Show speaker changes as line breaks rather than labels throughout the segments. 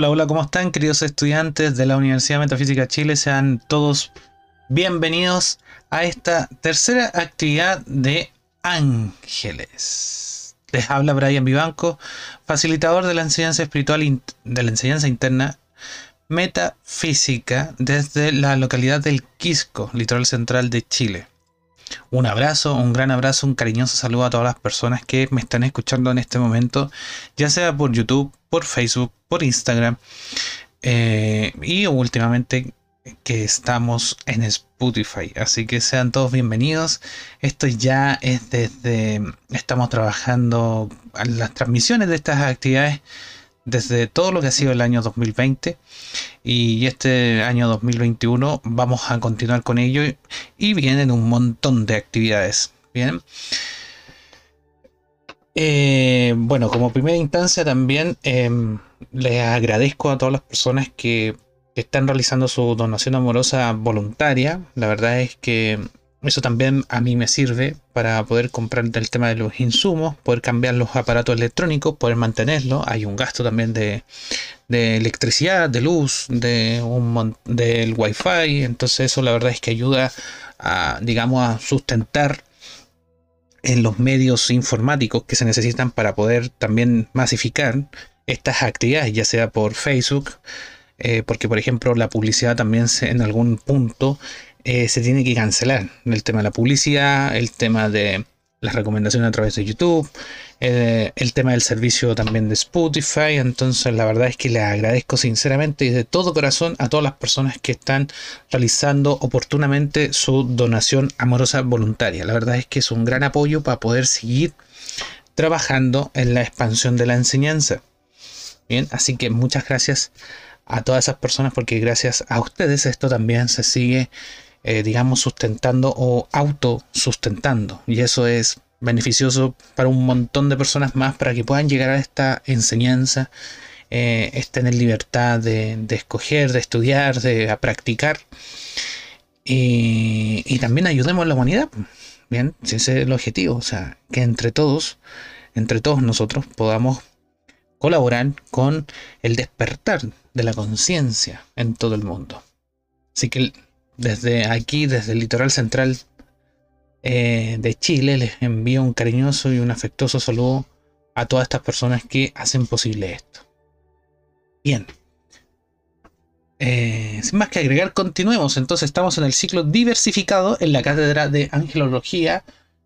Hola, hola, ¿cómo están queridos estudiantes de la Universidad Metafísica Chile? Sean todos bienvenidos a esta tercera actividad de Ángeles. Les habla Brian Vivanco, facilitador de la enseñanza espiritual de la enseñanza interna metafísica desde la localidad del Quisco, litoral central de Chile. Un abrazo, un gran abrazo, un cariñoso saludo a todas las personas que me están escuchando en este momento, ya sea por YouTube, por Facebook, por Instagram eh, y últimamente que estamos en Spotify. Así que sean todos bienvenidos. Esto ya es desde... Estamos trabajando las transmisiones de estas actividades desde todo lo que ha sido el año 2020 y este año 2021 vamos a continuar con ello y vienen un montón de actividades. Bien. Eh, bueno, como primera instancia también em, les agradezco a todas las personas que están realizando su donación amorosa voluntaria. La verdad es que eso también a mí me sirve para poder comprar el tema de los insumos, poder cambiar los aparatos electrónicos, poder mantenerlo. Hay un gasto también de, electricidad, de luz, de un, del wifi. Entonces eso la verdad es que ayuda a, digamos, a sustentar en los medios informáticos que se necesitan para poder también masificar estas actividades, ya sea por Facebook, eh, porque por ejemplo la publicidad también en algún punto eh, se tiene que cancelar. El tema de la publicidad, el tema de las recomendaciones a través de YouTube, eh, el tema del servicio también de Spotify. Entonces la verdad es que les agradezco sinceramente y de todo corazón a todas las personas que están realizando oportunamente su donación amorosa voluntaria. La verdad es que es un gran apoyo para poder seguir trabajando en la expansión de la enseñanza. Bien, así que muchas gracias a todas esas personas porque gracias a ustedes esto también se sigue eh, digamos, sustentando o autosustentando. Y eso es beneficioso para un montón de personas más para que puedan llegar a esta enseñanza, eh, estén en libertad de, escoger, de estudiar, de practicar. Y, también ayudemos a la humanidad. Bien, ese es el objetivo. O sea, que entre todos, entre todos nosotros podamos colaborar con el despertar de la conciencia en todo el mundo. Así que desde aquí, desde el litoral central eh, de Chile, les envío un cariñoso y un afectuoso saludo a todas estas personas que hacen posible esto. Bien. Eh, sin más que agregar, continuemos. Entonces estamos en el ciclo diversificado en la cátedra de angelología,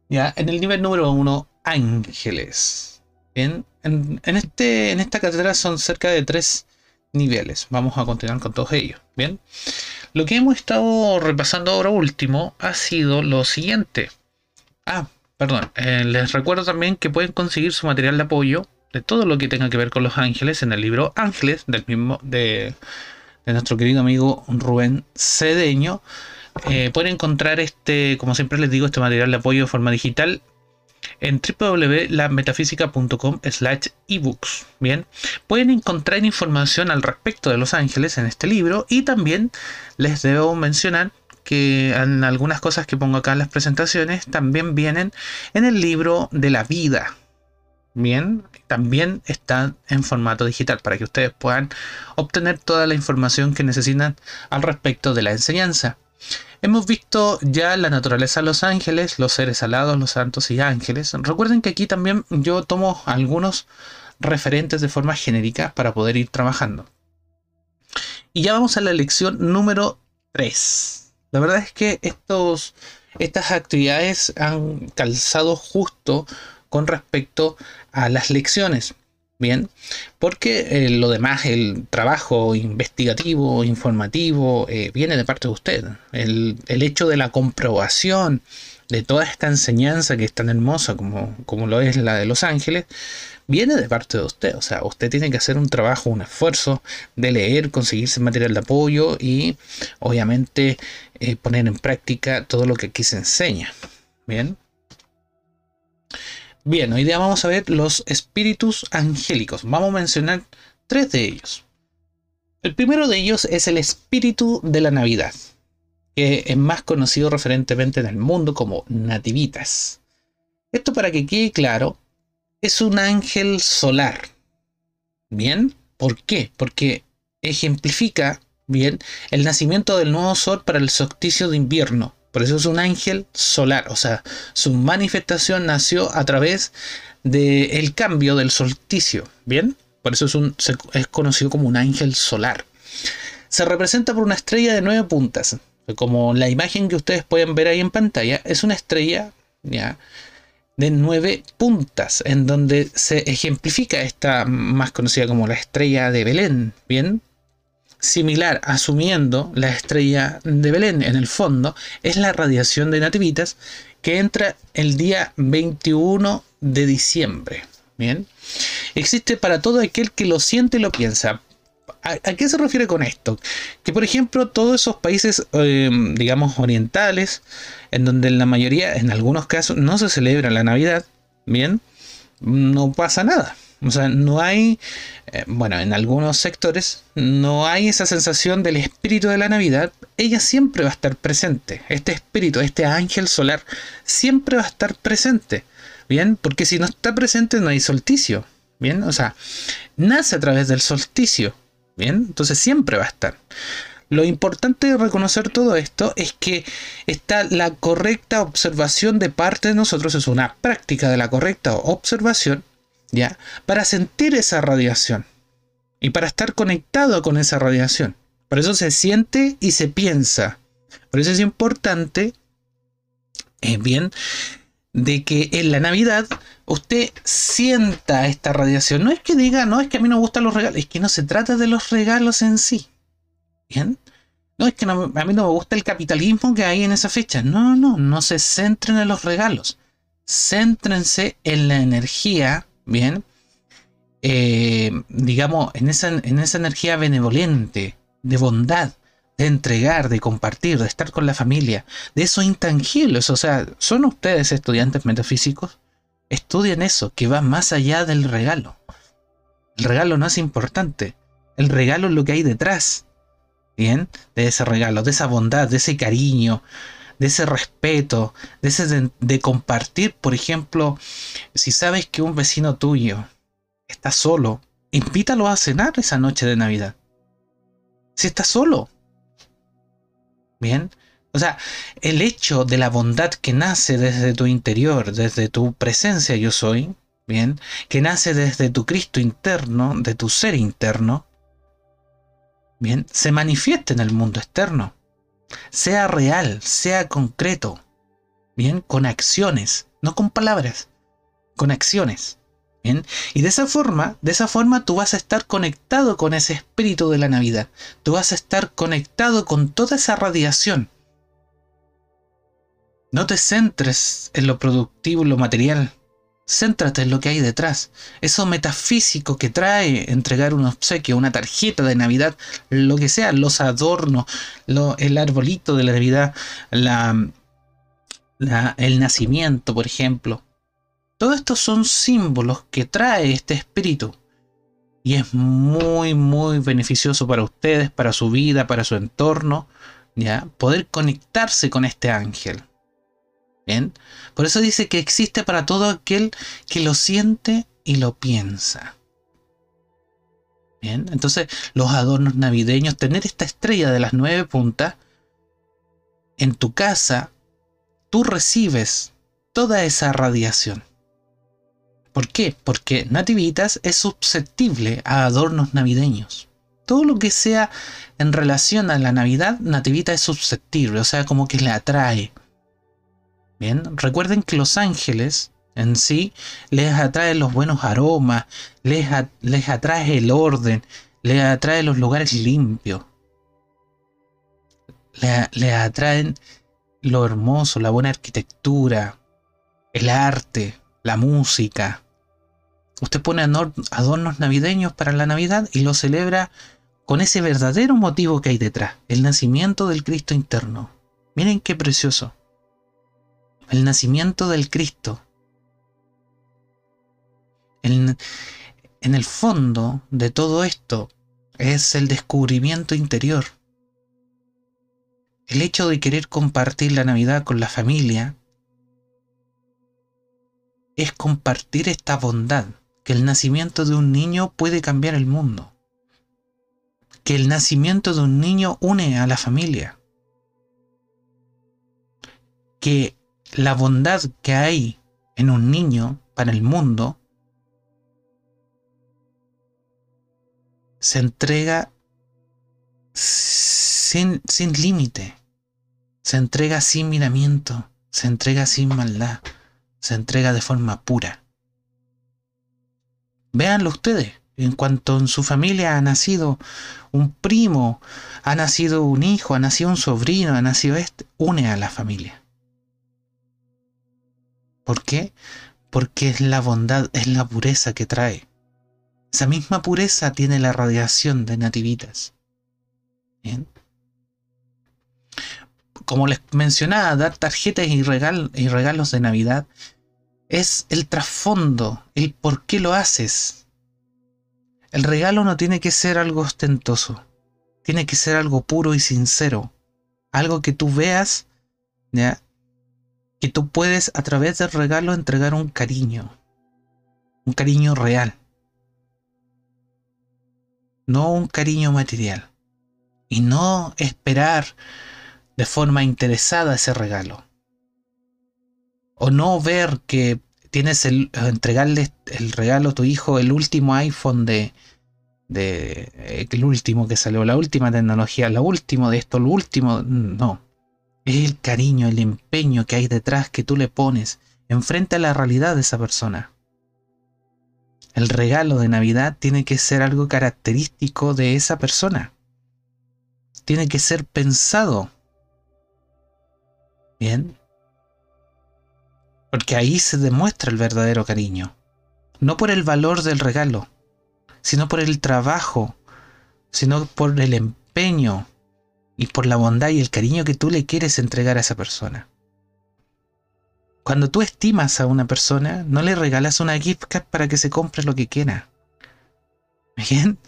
ya en el nivel número uno, ángeles. Bien, en, este, en esta cátedra son cerca de tres niveles. Vamos a continuar con todos ellos. Bien. Lo que hemos estado repasando ahora último ha sido lo siguiente. Ah, perdón. Eh, les recuerdo también que pueden conseguir su material de apoyo de todo lo que tenga que ver con los ángeles en el libro Ángeles del mismo de, nuestro querido amigo Rubén Cedeño. Eh, pueden encontrar este, como siempre les digo, este material de apoyo de forma digital en www.lametafísica.com slash ebooks. Bien, pueden encontrar información al respecto de los ángeles en este libro y también les debo mencionar que en algunas cosas que pongo acá en las presentaciones también vienen en el libro de la vida. Bien, también están en formato digital para que ustedes puedan obtener toda la información que necesitan al respecto de la enseñanza. Hemos visto ya la naturaleza de los ángeles, los seres alados, los santos y ángeles. Recuerden que aquí también yo tomo algunos referentes de forma genérica para poder ir trabajando. Y ya vamos a la lección número 3. La verdad es que estos, estas actividades han calzado justo con respecto a las lecciones. Bien, porque eh, lo demás, el trabajo investigativo, informativo, eh, viene de parte de usted. El, hecho de la comprobación de toda esta enseñanza que es tan hermosa como, como lo es la de Los Ángeles, viene de parte de usted. O sea, usted tiene que hacer un trabajo, un esfuerzo de leer, conseguirse material de apoyo y obviamente eh, poner en práctica todo lo que aquí se enseña. Bien. Bien, hoy día vamos a ver los espíritus angélicos. Vamos a mencionar tres de ellos. El primero de ellos es el espíritu de la Navidad, que es más conocido referentemente en el mundo como nativitas. Esto para que quede claro, es un ángel solar. Bien, ¿Por qué? Porque ejemplifica bien el nacimiento del nuevo sol para el solsticio de invierno. Por eso es un ángel solar, o sea, su manifestación nació a través del cambio del solsticio, ¿bien? Por eso es, un, es conocido como un ángel solar. Se representa por una estrella de nueve puntas, como la imagen que ustedes pueden ver ahí en pantalla, es una estrella, ¿ya? de nueve puntas, en donde se ejemplifica esta más conocida como la estrella de Belén, ¿bien? Similar, asumiendo la estrella de Belén en el fondo, es la radiación de nativitas que entra el día 21 de diciembre, ¿bien? Existe para todo aquel que lo siente y lo piensa. ¿A, qué se refiere con esto? Que por ejemplo todos esos países, eh, digamos, orientales, en donde en la mayoría, en algunos casos, no se celebra la Navidad, bien, no pasa nada. O sea, no hay, eh, bueno, en algunos sectores, no hay esa sensación del espíritu de la Navidad. Ella siempre va a estar presente. Este espíritu, este ángel solar, siempre va a estar presente. Bien, porque si no está presente no hay solsticio. Bien, o sea, nace a través del solsticio. Bien, entonces siempre va a estar. Lo importante de reconocer todo esto es que está la correcta observación de parte de nosotros, es una práctica de la correcta observación, Para sentir esa radiación y para estar conectado con esa radiación. Por eso se siente y se piensa. Por eso es importante, eh, bien, de que en la Navidad usted sienta esta radiación. No es que diga, no es que a mí no me gustan los regalos, es que no se trata de los regalos en sí. ¿Bien? No es que a mí no me gusta el capitalismo que hay en esa fecha. No, no, no se centren en los regalos. Céntrense en la energía, ¿bien? Eh, digamos, en esa, en esa energía benevolente, de bondad, de entregar, de compartir, de estar con la familia, de esos intangibles. O sea, ¿son ustedes estudiantes metafísicos? Estudien eso, que va más allá del regalo. El regalo no es importante. El regalo es lo que hay detrás. ¿Bien? De ese regalo, de esa bondad, de ese cariño, de ese respeto, de ese de, compartir, por ejemplo, si sabes que un vecino tuyo está solo, invítalo a cenar esa noche de Navidad. Si está solo, Bien. O sea, el hecho de la bondad que nace desde tu interior, desde tu presencia yo soy, bien, que nace desde tu Cristo interno, de tu ser interno, bien, se manifiesta en el mundo externo. Sea real, sea concreto, bien, con acciones, no con palabras, con acciones. Bien, y de esa forma, de esa forma tú vas a estar conectado con ese espíritu de la Navidad. Tú vas a estar conectado con toda esa radiación no te centres en lo productivo, lo material. Céntrate en lo que hay detrás. Eso metafísico que trae entregar un obsequio, una tarjeta de Navidad, lo que sea, los adornos, el arbolito de la Navidad, la, el nacimiento, por ejemplo. Todo esto son símbolos que trae este espíritu. Y es muy, muy beneficioso para ustedes, para su vida, para su entorno, ¿ya? Poder conectarse con este ángel. Por eso dice que existe para todo aquel que lo siente y lo piensa. Bien, entonces los adornos navideños, tener esta estrella de las nueve puntas en tu casa, tú recibes toda esa radiación. ¿Por qué? Porque Nativitas es susceptible a adornos navideños. Todo lo que sea en relación a la Navidad, Nativita es susceptible, o sea, como que le atrae. Recuerden que los ángeles en sí les atraen los buenos aromas, les, les atrae el orden, les atrae los lugares limpios, les, atraen lo hermoso, la buena arquitectura, el arte, la música. Usted pone adornos navideños para la Navidad y lo celebra con ese verdadero motivo que hay detrás, el nacimiento del Cristo interno. Miren qué precioso el nacimiento del Cristo. en el fondo de todo esto es el descubrimiento interior. El hecho de querer compartir la Navidad con la familia es compartir esta bondad, que el nacimiento de un niño puede cambiar el mundo. que el nacimiento de un niño une a la familia. Que la bondad que hay en un niño para el mundo se entrega sin, sin límite, se entrega sin miramiento, se entrega sin maldad, se entrega de forma pura. Véanlo ustedes, en cuanto en su familia ha nacido un primo, ha nacido un hijo, ha nacido un sobrino, ha nacido este, une a la familia. ¿Por qué? Porque es la bondad, es la pureza que trae. Esa misma pureza tiene la radiación de nativitas. Como les mencionaba, dar tarjetas y, y regalos de Navidad es el trasfondo, el por qué lo haces. El regalo no tiene que ser algo ostentoso, tiene que ser algo puro y sincero, algo que tú veas, ¿ya? Que tú puedes a través del regalo entregar un cariño, un cariño real, no un cariño material, y no esperar de forma interesada ese regalo, o no ver que tienes el entregarle el regalo a tu hijo el último iPhone de de el último que salió, la última tecnología, lo último de esto, lo último, no. Es el cariño, el empeño que hay detrás que tú le pones enfrente a la realidad de esa persona. El regalo de Navidad tiene que ser algo característico de esa persona. Tiene que ser pensado. Bien. Porque ahí se demuestra el verdadero cariño. No por el valor del regalo, sino por el trabajo, sino por el empeño y por la bondad y el cariño que tú le quieres entregar a esa persona. Cuando tú estimas a una persona, no le regalas una gift card para que se compre lo que quiera. ¿Bien?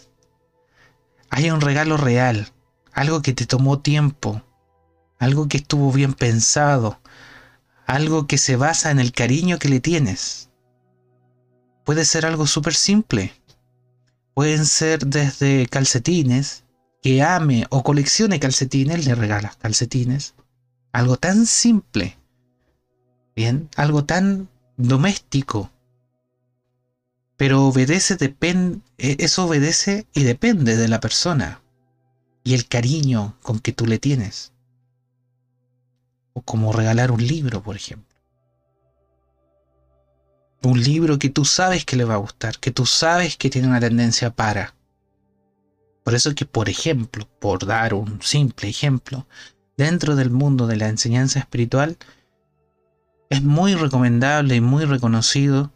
Hay un regalo real, algo que te tomó tiempo, algo que estuvo bien pensado, algo que se basa en el cariño que le tienes. Puede ser algo súper simple. Pueden ser desde calcetines, que ame o coleccione calcetines, le regalas calcetines. Algo tan simple. Bien, algo tan doméstico. Pero obedece, depende, eso obedece y depende de la persona. Y el cariño con que tú le tienes o como regalar un libro, por ejemplo. Un libro que tú sabes que le va a gustar, que tú sabes que tiene una tendencia para. Por eso que, por ejemplo, por dar un simple ejemplo, dentro del mundo de la enseñanza espiritual, es muy recomendable y muy reconocido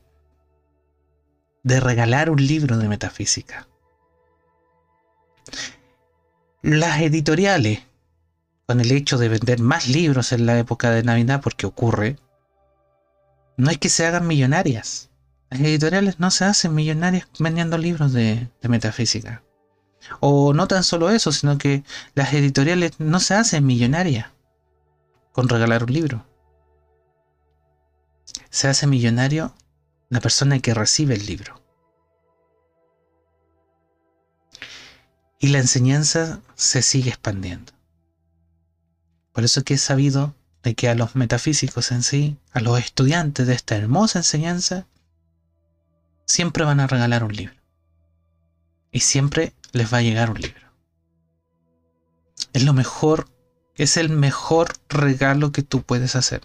de regalar un libro de metafísica. Las editoriales con el hecho de vender más libros en la época de Navidad, porque ocurre, no es que se hagan millonarias. Las editoriales no se hacen millonarias vendiendo libros de, metafísica. O no tan solo eso, sino que las editoriales no se hacen millonarias con regalar un libro. Se hace millonario la persona que recibe el libro. Y la enseñanza se sigue expandiendo. Por eso que he sabido de que a los metafísicos en sí, a los estudiantes de esta hermosa enseñanza, siempre van a regalar un libro. Y siempre les va a llegar un libro. Es lo mejor, es el mejor regalo que tú puedes hacer.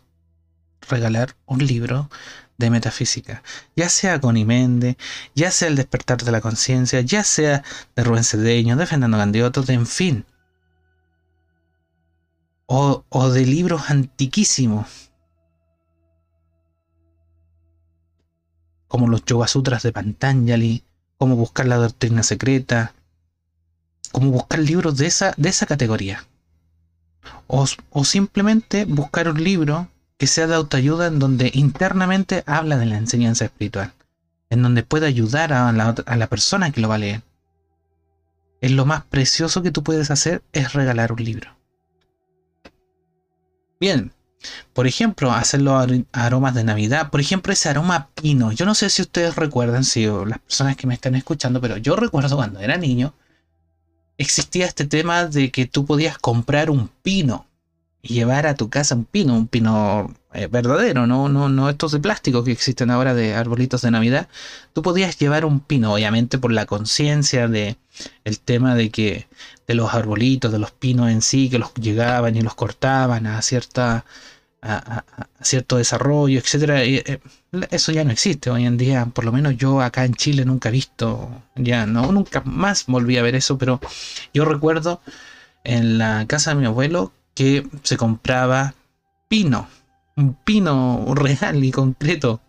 Regalar un libro de metafísica, ya sea con Imende, ya sea el despertar de la conciencia, ya sea de Rubén Cedeño, de Fernando Gandioto, de en fin, o, de libros antiquísimos, como los Yoga Sutras de Pantanjali, como buscar la doctrina secreta, como buscar libros de esa, de esa categoría. O, o, simplemente buscar un libro que sea de autoayuda en donde internamente habla de la enseñanza espiritual, en donde pueda ayudar a la, a la persona que lo va a leer. Es lo más precioso que tú puedes hacer es regalar un libro. Bien, por ejemplo, hacer los aromas de Navidad. Por ejemplo, ese aroma pino. Yo no sé si ustedes recuerdan, si las personas que me están escuchando, pero yo recuerdo cuando era niño existía este tema de que tú podías comprar un pino y llevar a tu casa un pino, un pino eh, verdadero, no, no, no estos de plástico que existen ahora de arbolitos de Navidad. Tú podías llevar un pino, obviamente por la conciencia de el tema de que de los arbolitos, de los pinos en sí, que los llegaban y los cortaban a cierta a, cierto desarrollo, etcétera. Eh, eso ya no existe hoy en día. Por lo menos yo acá en Chile nunca he visto, ya no, nunca más volví a ver eso, pero yo recuerdo en la casa de mi abuelo que se compraba pino, un pino real y concreto.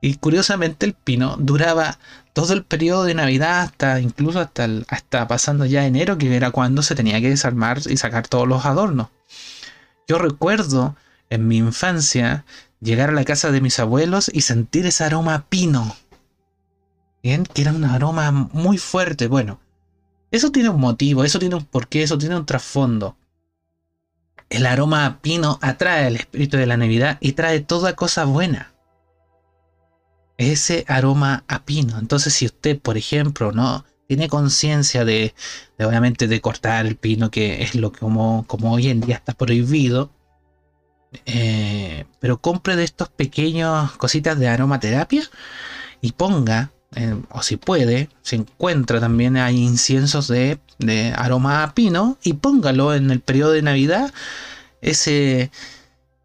Y curiosamente el pino duraba todo el periodo de Navidad hasta incluso hasta, hasta pasando ya enero, que era cuando se tenía que desarmar y sacar todos los adornos. Yo recuerdo en mi infancia llegar a la casa de mis abuelos y sentir ese aroma pino. Bien, que era un aroma muy fuerte. Bueno, eso tiene un motivo, eso tiene un porqué, eso tiene un trasfondo. El aroma a pino atrae el espíritu de la Navidad y trae toda cosa buena. Ese aroma a pino. Entonces, si usted, por ejemplo, no tiene conciencia de, obviamente, de cortar el pino, que es lo que como hoy en día está prohibido, eh, pero compre de estos pequeños cositas de aromaterapia y ponga, eh, o si puede, se encuentra también hay inciensos de, aroma a pino y póngalo en el periodo de Navidad ese,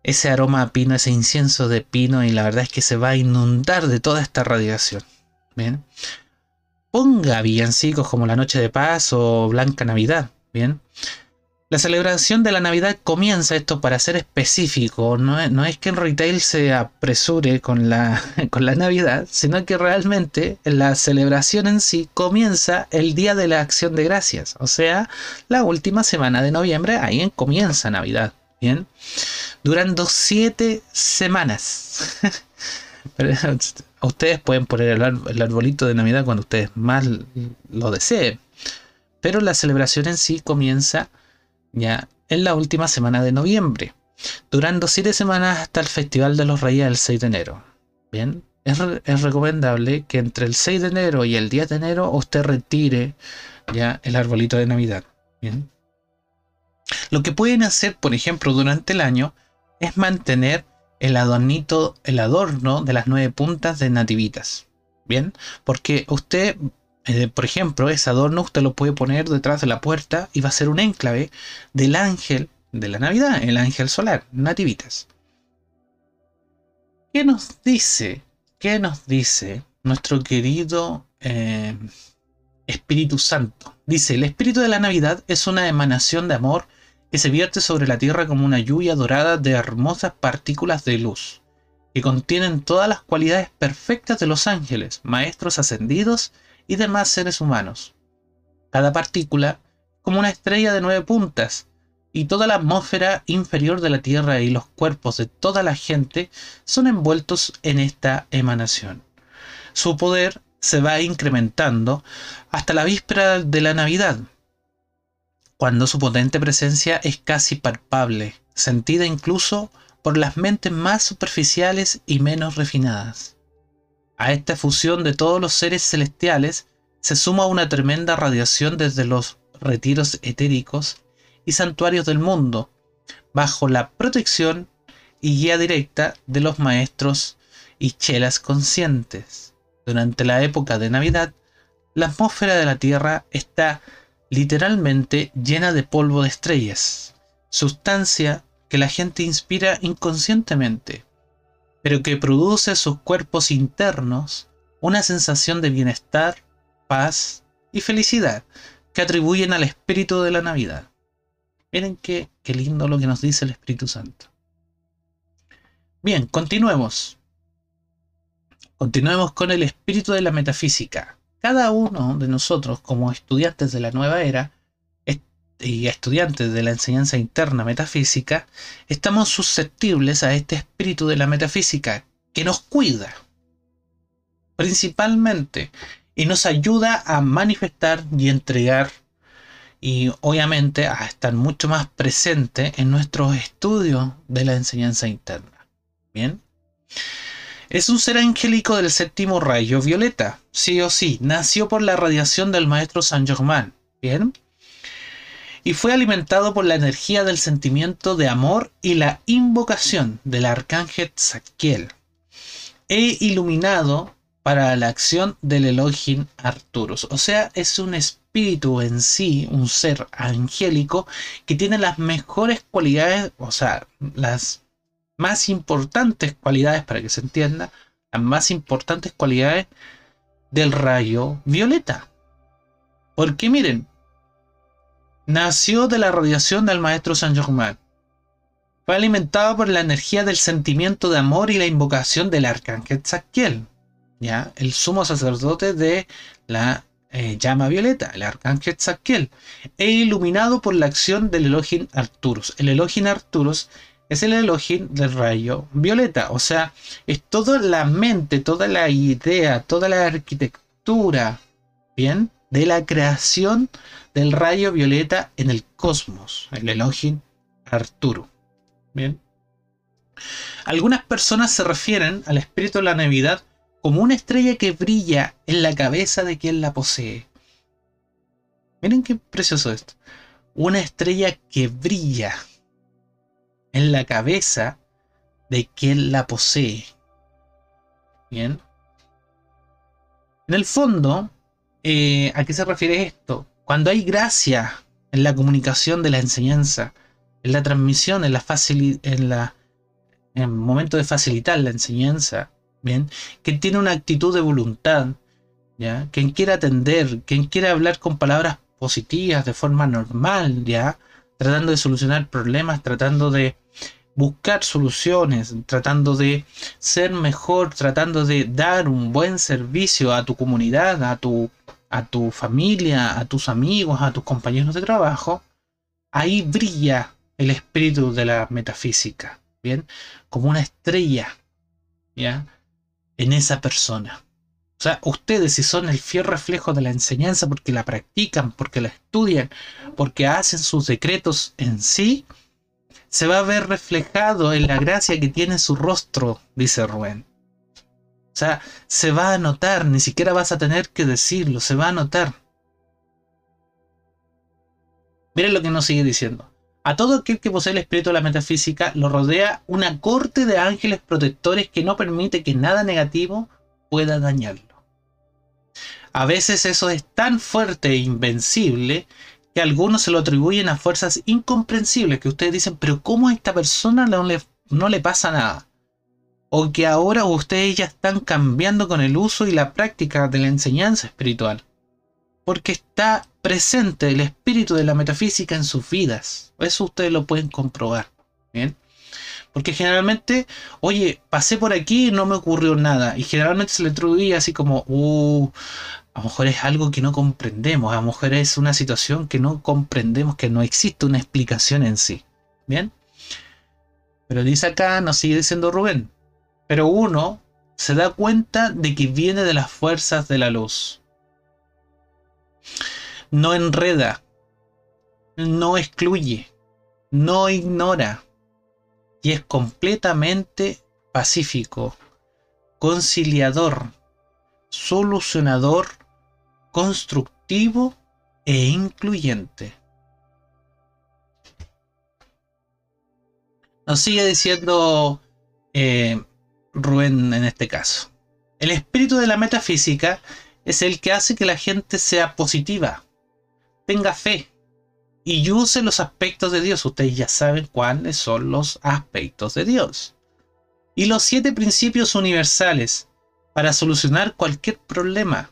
ese aroma a pino, ese incienso de pino y la verdad es que se va a inundar de toda esta radiación. Bien. Ponga villancicos como la Noche de Paz o Blanca Navidad. Bien. La celebración de la Navidad comienza esto para ser específico, no es, que en retail se apresure con la, con la Navidad, sino que realmente la celebración en sí comienza el día de la acción de gracias, o sea, la última semana de noviembre, ahí comienza Navidad, ¿bien? Durando siete semanas. ustedes pueden poner el arbolito de Navidad cuando ustedes más lo deseen, pero la celebración en sí comienza ya en la última semana de noviembre, durando siete semanas hasta el Festival de los Reyes el 6 de enero. Bien, es, recomendable que entre el 6 de enero y el 10 de enero usted retire ya el arbolito de Navidad. Bien. Lo que pueden hacer, por ejemplo, durante el año es mantener el adornito, el adorno de las nueve puntas de nativitas. Bien, porque usted eh, por ejemplo, ese adorno usted lo puede poner detrás de la puerta y va a ser un enclave del ángel de la Navidad, el ángel solar, Nativitas. ¿Qué nos dice? ¿Qué nos dice nuestro querido eh, Espíritu Santo? Dice, el Espíritu de la Navidad es una emanación de amor que se vierte sobre la tierra como una lluvia dorada de hermosas partículas de luz, que contienen todas las cualidades perfectas de los ángeles, maestros ascendidos y demás seres humanos. Cada partícula como una estrella de nueve puntas, y toda la atmósfera inferior de la Tierra y los cuerpos de toda la gente son envueltos en esta emanación. Su poder se va incrementando hasta la víspera de la Navidad, cuando su potente presencia es casi palpable, sentida incluso por las mentes más superficiales y menos refinadas. A esta fusión de todos los seres celestiales se suma una tremenda radiación desde los retiros etéricos y santuarios del mundo, bajo la protección y guía directa de los maestros y chelas conscientes. Durante la época de Navidad, la atmósfera de la Tierra está literalmente llena de polvo de estrellas, sustancia que la gente inspira inconscientemente pero que produce en sus cuerpos internos una sensación de bienestar, paz y felicidad que atribuyen al espíritu de la Navidad. Miren qué, qué lindo lo que nos dice el Espíritu Santo. Bien, continuemos. Continuemos con el espíritu de la metafísica. Cada uno de nosotros, como estudiantes de la nueva era, y estudiantes de la enseñanza interna metafísica, estamos susceptibles a este espíritu de la metafísica que nos cuida principalmente y nos ayuda a manifestar y entregar y obviamente a estar mucho más presente en nuestros estudios de la enseñanza interna. Bien. Es un ser angélico del séptimo rayo violeta, sí o sí, nació por la radiación del maestro Saint Germain. Bien. Y fue alimentado por la energía del sentimiento de amor y la invocación del arcángel Zadkiel, e iluminado para la acción del Elohim Arturus. O sea, es un espíritu en sí, un ser angélico que tiene las mejores cualidades, o sea, las más importantes cualidades, para que se entienda, las más importantes cualidades del rayo violeta. Porque miren, nació de la radiación del maestro Saint Germain. Fue alimentado por la energía del sentimiento de amor y la invocación del arcángel Zadkiel, ¿ya? el sumo sacerdote de la eh, llama violeta, el arcángel Zadkiel, e iluminado por la acción del Elohim Arturus. El Elohim Arturus es el Elohim del rayo violeta, o sea, es toda la mente, toda la idea, toda la arquitectura, ¿bien? De la creación del rayo violeta en el cosmos, el Elohim Arturo. Bien. Algunas personas se refieren al espíritu de la Navidad como una estrella que brilla en la cabeza de quien la posee. Miren qué precioso esto. Una estrella que brilla en la cabeza de quien la posee. Bien. En el fondo, eh, ¿a qué se refiere esto? Cuando hay gracia en la comunicación de la enseñanza, en la transmisión, en la en la en el momento de facilitar la enseñanza, bien, quien tiene una actitud de voluntad, ya, quien quiere atender, quien quiere hablar con palabras positivas de forma normal, ya, tratando de solucionar problemas, tratando de buscar soluciones, tratando de ser mejor, tratando de dar un buen servicio a tu comunidad, a tu a tu familia, a tus amigos, a tus compañeros de trabajo, ahí brilla el espíritu de la metafísica, ¿bien? Como una estrella, ¿ya? En esa persona. O sea, ustedes si son el fiel reflejo de la enseñanza porque la practican, porque la estudian, porque hacen sus decretos en sí, se va a ver reflejado en la gracia que tiene su rostro, dice Rubén. O sea, se va a notar, ni siquiera vas a tener que decirlo, se va a notar. Miren lo que nos sigue diciendo. A todo aquel que posee el espíritu de la metafísica lo rodea una corte de ángeles protectores que no permite que nada negativo pueda dañarlo. A veces eso es tan fuerte e invencible que algunos se lo atribuyen a fuerzas incomprensibles que ustedes dicen, pero ¿cómo a esta persona no le, no le pasa nada? o que ahora ustedes ya están cambiando con el uso y la práctica de la enseñanza espiritual. Porque está presente el espíritu de la metafísica en sus vidas. Eso ustedes lo pueden comprobar. Bien. Porque generalmente, oye, pasé por aquí y no me ocurrió nada. Y generalmente se le atribuye así como, uh, a lo mejor es algo que no comprendemos. A lo mejor es una situación que no comprendemos, que no existe una explicación en sí. Bien. Pero dice acá, nos sigue diciendo Rubén, pero uno se da cuenta de que viene de las fuerzas de la luz. No enreda, no excluye, no ignora y es completamente pacífico, conciliador, solucionador, constructivo e incluyente. Nos sigue diciendo eh, Rubén en este caso. El espíritu de la metafísica es el que hace que la gente sea positiva, tenga fe y use los aspectos de Dios. Ustedes ya saben cuáles son los aspectos de Dios. Y los siete principios universales para solucionar cualquier problema.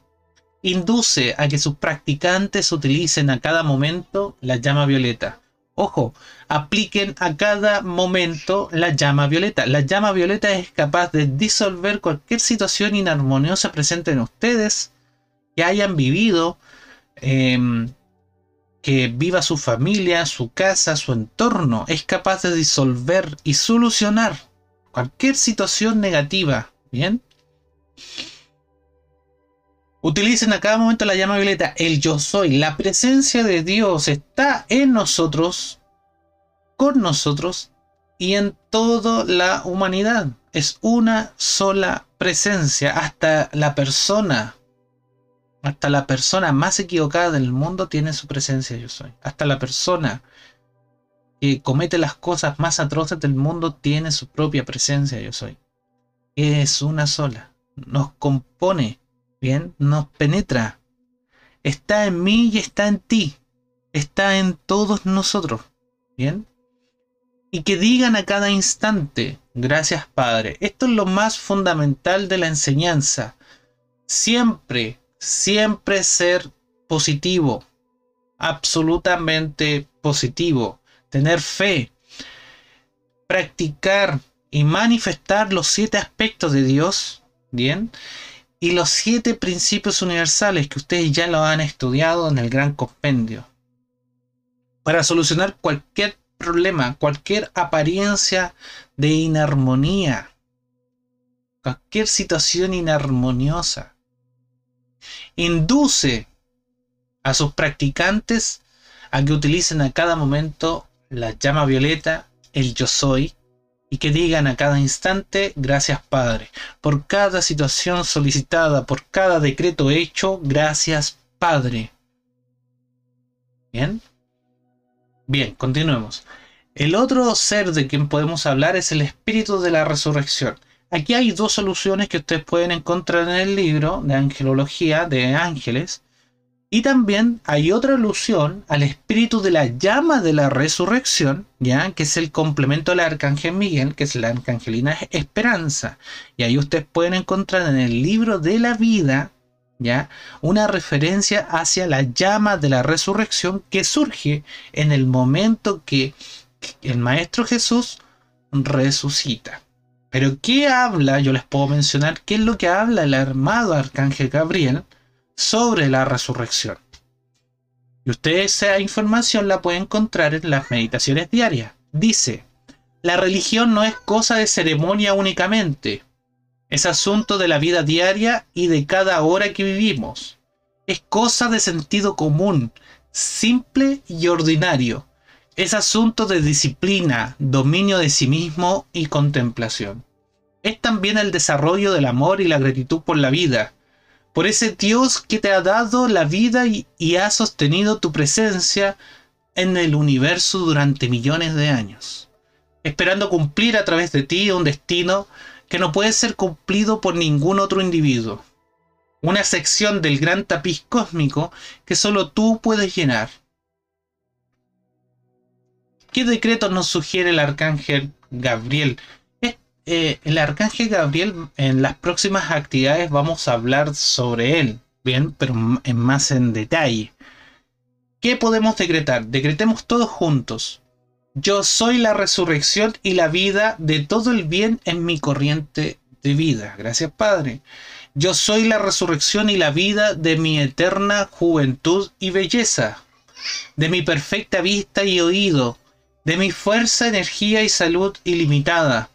Induce a que sus practicantes utilicen a cada momento la llama violeta Ojo, apliquen a cada momento la llama violeta. La llama violeta es capaz de disolver cualquier situación inarmoniosa presente en ustedes, que hayan vivido, em, que viva su familia, su casa, su entorno. Es capaz de disolver y solucionar cualquier situación negativa. ¿Bien? Utilicen a cada momento la llama violeta, el yo soy. La presencia de Dios está en nosotros, con nosotros y en toda la humanidad. Es una sola presencia. Hasta la persona Hasta la persona más equivocada del mundo tiene su presencia yo soy. Hasta la persona que comete las cosas más atroces del mundo tiene su propia presencia yo soy. Es una sola. Nos compone, ¿bien? Nos penetra. Está en mí y está en ti. Está en todos nosotros, ¿bien? Y que digan a cada instante, gracias Padre. Esto es lo más fundamental de la enseñanza. Siempre siempre ser positivo, absolutamente positivo, tener fe, practicar y manifestar los siete aspectos de Dios, ¿bien? Y los siete principios universales que ustedes ya lo han estudiado en el gran compendio. Para solucionar cualquier problema, cualquier apariencia de inarmonía, cualquier situación inarmoniosa induce a sus practicantes a que utilicen a cada momento la llama violeta, el yo soy, y que digan a cada instante, gracias Padre, por cada situación solicitada, por cada decreto hecho, gracias Padre. Bien. Bien, continuemos. El otro ser de quien podemos hablar es el espíritu de la resurrección. Aquí hay dos soluciones que ustedes pueden encontrar en el libro de Angelología de Ángeles. Y también hay otra alusión al espíritu de la llama de la resurrección, ya que es el complemento del arcángel Miguel, que es la arcangelina Esperanza. Y ahí ustedes pueden encontrar en el libro de la vida, ya, una referencia hacia la llama de la resurrección que surge en el momento que el maestro Jesús resucita. Pero ¿qué habla? Yo les puedo mencionar qué es lo que habla el armado arcángel Gabriel sobre la resurrección. Y ustedes esa información la pueden encontrar en las meditaciones diarias. Dice, la religión no es cosa de ceremonia únicamente, es asunto de la vida diaria y de cada hora que vivimos. Es cosa de sentido común, simple y ordinario es asunto de disciplina, dominio de sí mismo y contemplación. Es también el desarrollo del amor y la gratitud por la vida, por ese Dios que te ha dado la vida y, ha sostenido tu presencia en el universo durante millones de años, esperando cumplir a través de ti un destino que no puede ser cumplido por ningún otro individuo. Una sección del gran tapiz cósmico que solo tú puedes llenar ¿Qué decreto nos sugiere el arcángel Gabriel? Eh, el arcángel Gabriel en las próximas actividades vamos a hablar sobre él, bien, pero en más en detalle. ¿Qué podemos decretar? Decretemos todos juntos. Yo soy la resurrección y la vida de todo el bien en mi corriente de vida. Gracias Padre. Yo soy la resurrección y la vida de mi eterna juventud y belleza, de mi perfecta vista y oído, de mi fuerza, energía y salud ilimitada.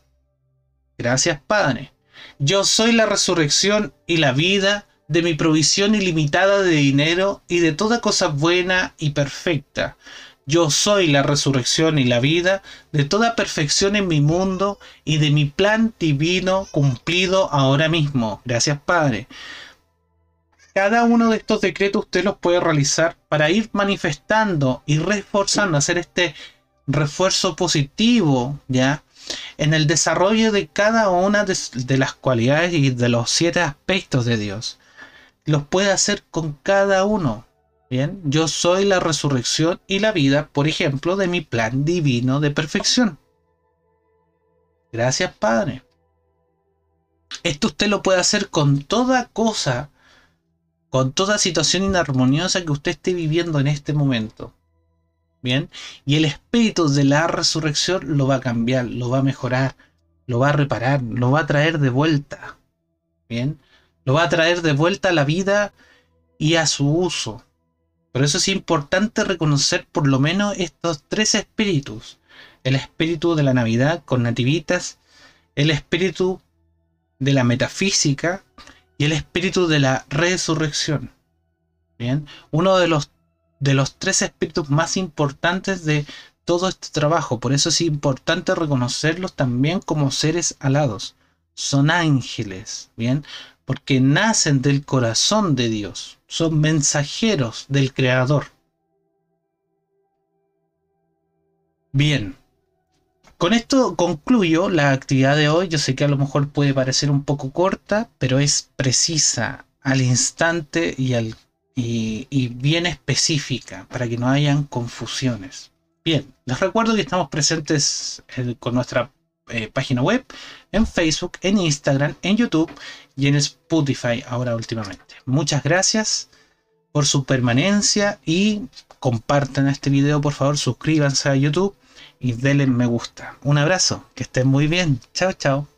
Gracias, Padre. Yo soy la resurrección y la vida de mi provisión ilimitada de dinero y de toda cosa buena y perfecta. Yo soy la resurrección y la vida de toda perfección en mi mundo y de mi plan divino cumplido ahora mismo. Gracias, Padre. Cada uno de estos decretos usted los puede realizar para ir manifestando y reforzando, hacer este refuerzo positivo, ¿ya? En el desarrollo de cada una de, las cualidades y de los siete aspectos de Dios. Los puede hacer con cada uno. Bien, yo soy la resurrección y la vida, por ejemplo, de mi plan divino de perfección. Gracias, Padre. Esto usted lo puede hacer con toda cosa, con toda situación inarmoniosa que usted esté viviendo en este momento. Bien, y el espíritu de la resurrección lo va a cambiar, lo va a mejorar, lo va a reparar, lo va a traer de vuelta. Bien, lo va a traer de vuelta a la vida y a su uso. Por eso es importante reconocer por lo menos estos tres espíritus. El espíritu de la Navidad con nativitas, el espíritu de la metafísica y el espíritu de la resurrección. Bien, uno de los de los tres espíritus más importantes de todo este trabajo. Por eso es importante reconocerlos también como seres alados. Son ángeles, ¿bien? porque nacen del corazón de Dios, son mensajeros del Creador. Bien, con esto concluyo la actividad de hoy. Yo sé que a lo mejor puede parecer un poco corta, pero es precisa, al instante y, al, y, bien específica para que no hayan confusiones. Bien, les recuerdo que estamos presentes eh, con nuestra eh, página web, en Facebook, en Instagram, en YouTube y en Spotify ahora últimamente. Muchas gracias por su permanencia y compartan este video, por favor, suscríbanse a YouTube y denle me gusta. Un abrazo, que estén muy bien. Chao, chao.